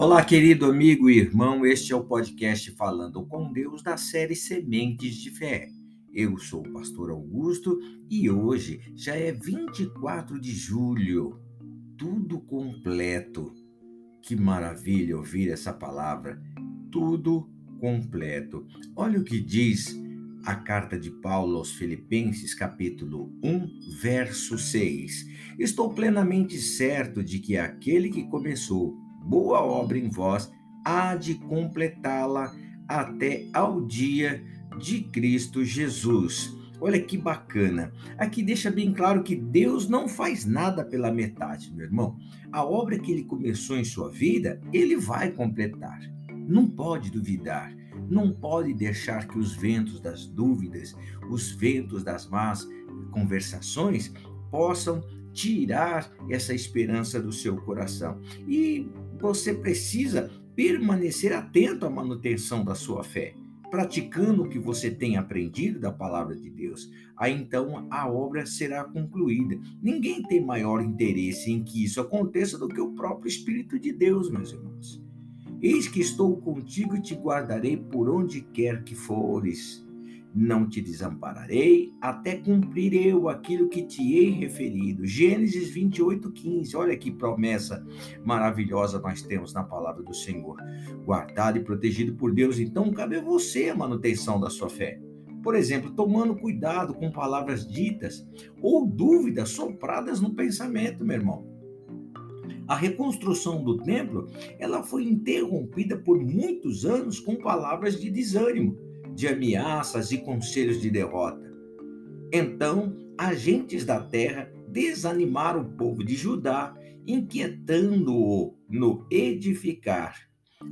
Olá, querido amigo e irmão, este é o podcast Falando com Deus da série Sementes de Fé. Eu sou o pastor Augusto e hoje já é 24 de julho, tudo completo. Que maravilha ouvir essa palavra, tudo completo. Olha o que diz a carta de Paulo aos Filipenses, capítulo 1, verso 6. Estou plenamente certo de que aquele que começou boa obra em vós há de completá-la até ao dia de Cristo Jesus. Olha que bacana. Aqui deixa bem claro que Deus não faz nada pela metade, meu irmão. A obra que ele começou em sua vida, ele vai completar. Não pode duvidar. Não pode deixar que os ventos das dúvidas, os ventos das más conversações possam tirar essa esperança do seu coração. E você precisa permanecer atento à manutenção da sua fé, praticando o que você tem aprendido da palavra de Deus. Aí então a obra será concluída. Ninguém tem maior interesse em que isso aconteça do que o próprio Espírito de Deus, meus irmãos. Eis que estou contigo e te guardarei por onde quer que fores não te desampararei até cumprir eu aquilo que te hei referido. Gênesis 28, 15. Olha que promessa maravilhosa nós temos na palavra do Senhor. Guardado e protegido por Deus, então cabe a você a manutenção da sua fé. Por exemplo, tomando cuidado com palavras ditas ou dúvidas sopradas no pensamento, meu irmão. A reconstrução do templo, ela foi interrompida por muitos anos com palavras de desânimo de ameaças e conselhos de derrota. Então, agentes da terra desanimaram o povo de Judá, inquietando-o no edificar.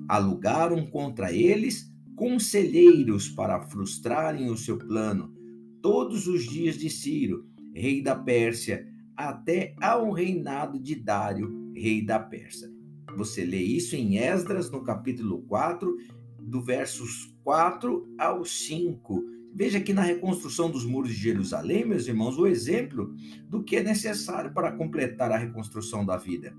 Alugaram contra eles conselheiros para frustrarem o seu plano, todos os dias de Ciro, rei da Pérsia, até ao reinado de Dário, rei da Pérsia. Você lê isso em Esdras, no capítulo 4, do versos 4 ao 5. Veja que na reconstrução dos muros de Jerusalém, meus irmãos, o exemplo do que é necessário para completar a reconstrução da vida.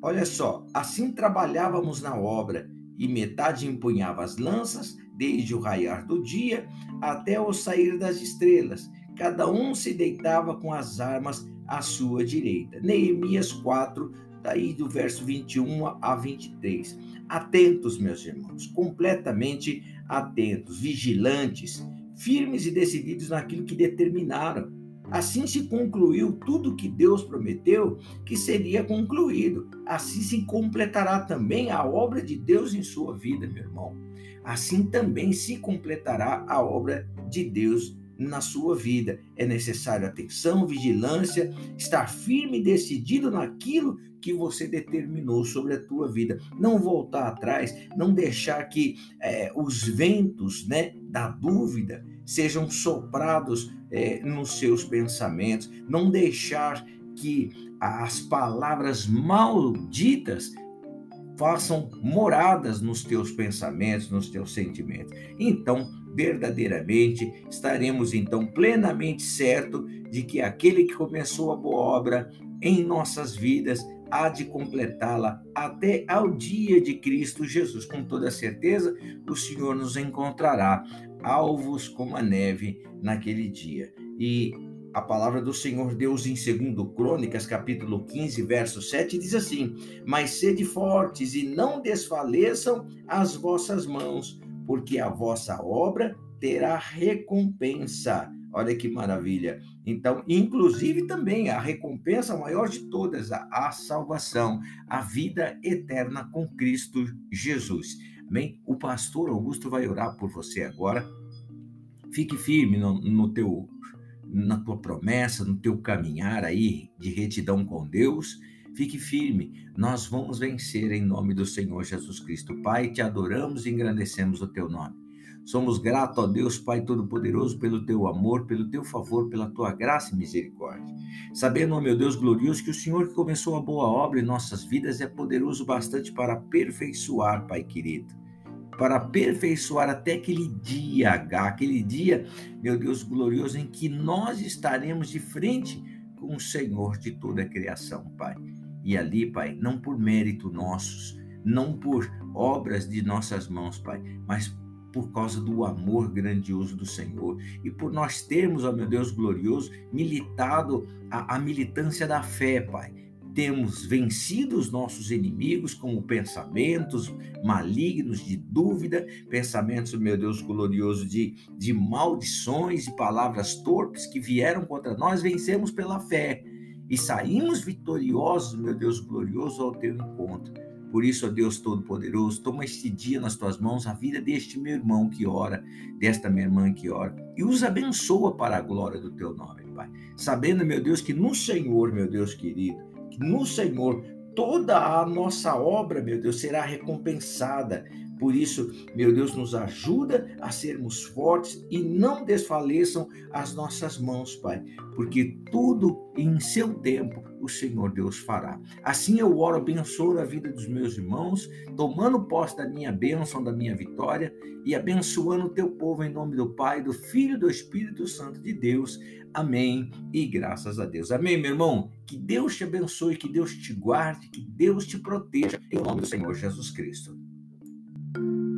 Olha só, assim trabalhávamos na obra, e metade empunhava as lanças, desde o raiar do dia até o sair das estrelas. Cada um se deitava com as armas à sua direita. Neemias 4, daí do verso 21 a 23 atentos, meus irmãos, completamente atentos, vigilantes, firmes e decididos naquilo que determinaram. Assim se concluiu tudo que Deus prometeu que seria concluído. Assim se completará também a obra de Deus em sua vida, meu irmão. Assim também se completará a obra de Deus na sua vida. É necessário atenção, vigilância, estar firme e decidido naquilo que você determinou sobre a tua vida. Não voltar atrás, não deixar que é, os ventos né, da dúvida sejam soprados é, nos seus pensamentos, não deixar que as palavras malditas façam moradas nos teus pensamentos, nos teus sentimentos. Então, verdadeiramente estaremos então plenamente certo de que aquele que começou a boa obra em nossas vidas há de completá-la até ao dia de Cristo Jesus. Com toda certeza, o Senhor nos encontrará alvos como a neve naquele dia. E a palavra do Senhor Deus em 2 Crônicas, capítulo 15, verso 7, diz assim: Mas sede fortes e não desfaleçam as vossas mãos, porque a vossa obra terá recompensa. Olha que maravilha. Então, inclusive também a recompensa maior de todas, a, salvação, a vida eterna com Cristo Jesus. Amém? O pastor Augusto vai orar por você agora. Fique firme no, no teu na tua promessa, no teu caminhar aí de retidão com Deus. Fique firme, nós vamos vencer em nome do Senhor Jesus Cristo. Pai, te adoramos e engrandecemos o teu nome. Somos gratos a Deus, Pai Todo-Poderoso, pelo teu amor, pelo teu favor, pela tua graça e misericórdia. Sabendo, ó meu Deus glorioso, que o Senhor que começou a boa obra em nossas vidas é poderoso bastante para aperfeiçoar, Pai querido para aperfeiçoar até aquele dia H, aquele dia, meu Deus glorioso, em que nós estaremos de frente com o Senhor de toda a criação, Pai. E ali, Pai, não por mérito nossos, não por obras de nossas mãos, Pai, mas por causa do amor grandioso do Senhor e por nós termos, ó meu Deus glorioso, militado a, a militância da fé, Pai temos vencido os nossos inimigos como pensamentos malignos de dúvida, pensamentos, meu Deus glorioso, de, de maldições e palavras torpes que vieram contra nós, vencemos pela fé e saímos vitoriosos, meu Deus glorioso, ao teu encontro. Por isso, ó Deus Todo-Poderoso, toma este dia nas tuas mãos a vida deste meu irmão que ora, desta minha irmã que ora, e os abençoa para a glória do teu nome, Pai. Sabendo, meu Deus, que no Senhor, meu Deus querido, no Senhor, toda a nossa obra, meu Deus, será recompensada. Por isso, meu Deus, nos ajuda a sermos fortes e não desfaleçam as nossas mãos, Pai, porque tudo em seu tempo o Senhor Deus fará. Assim eu oro, abençoo a vida dos meus irmãos, tomando posse da minha bênção, da minha vitória e abençoando o teu povo em nome do Pai, do Filho e do Espírito Santo de Deus. Amém. E graças a Deus. Amém, meu irmão. Que Deus te abençoe, que Deus te guarde, que Deus te proteja, em nome do Senhor Jesus Cristo. Thank you.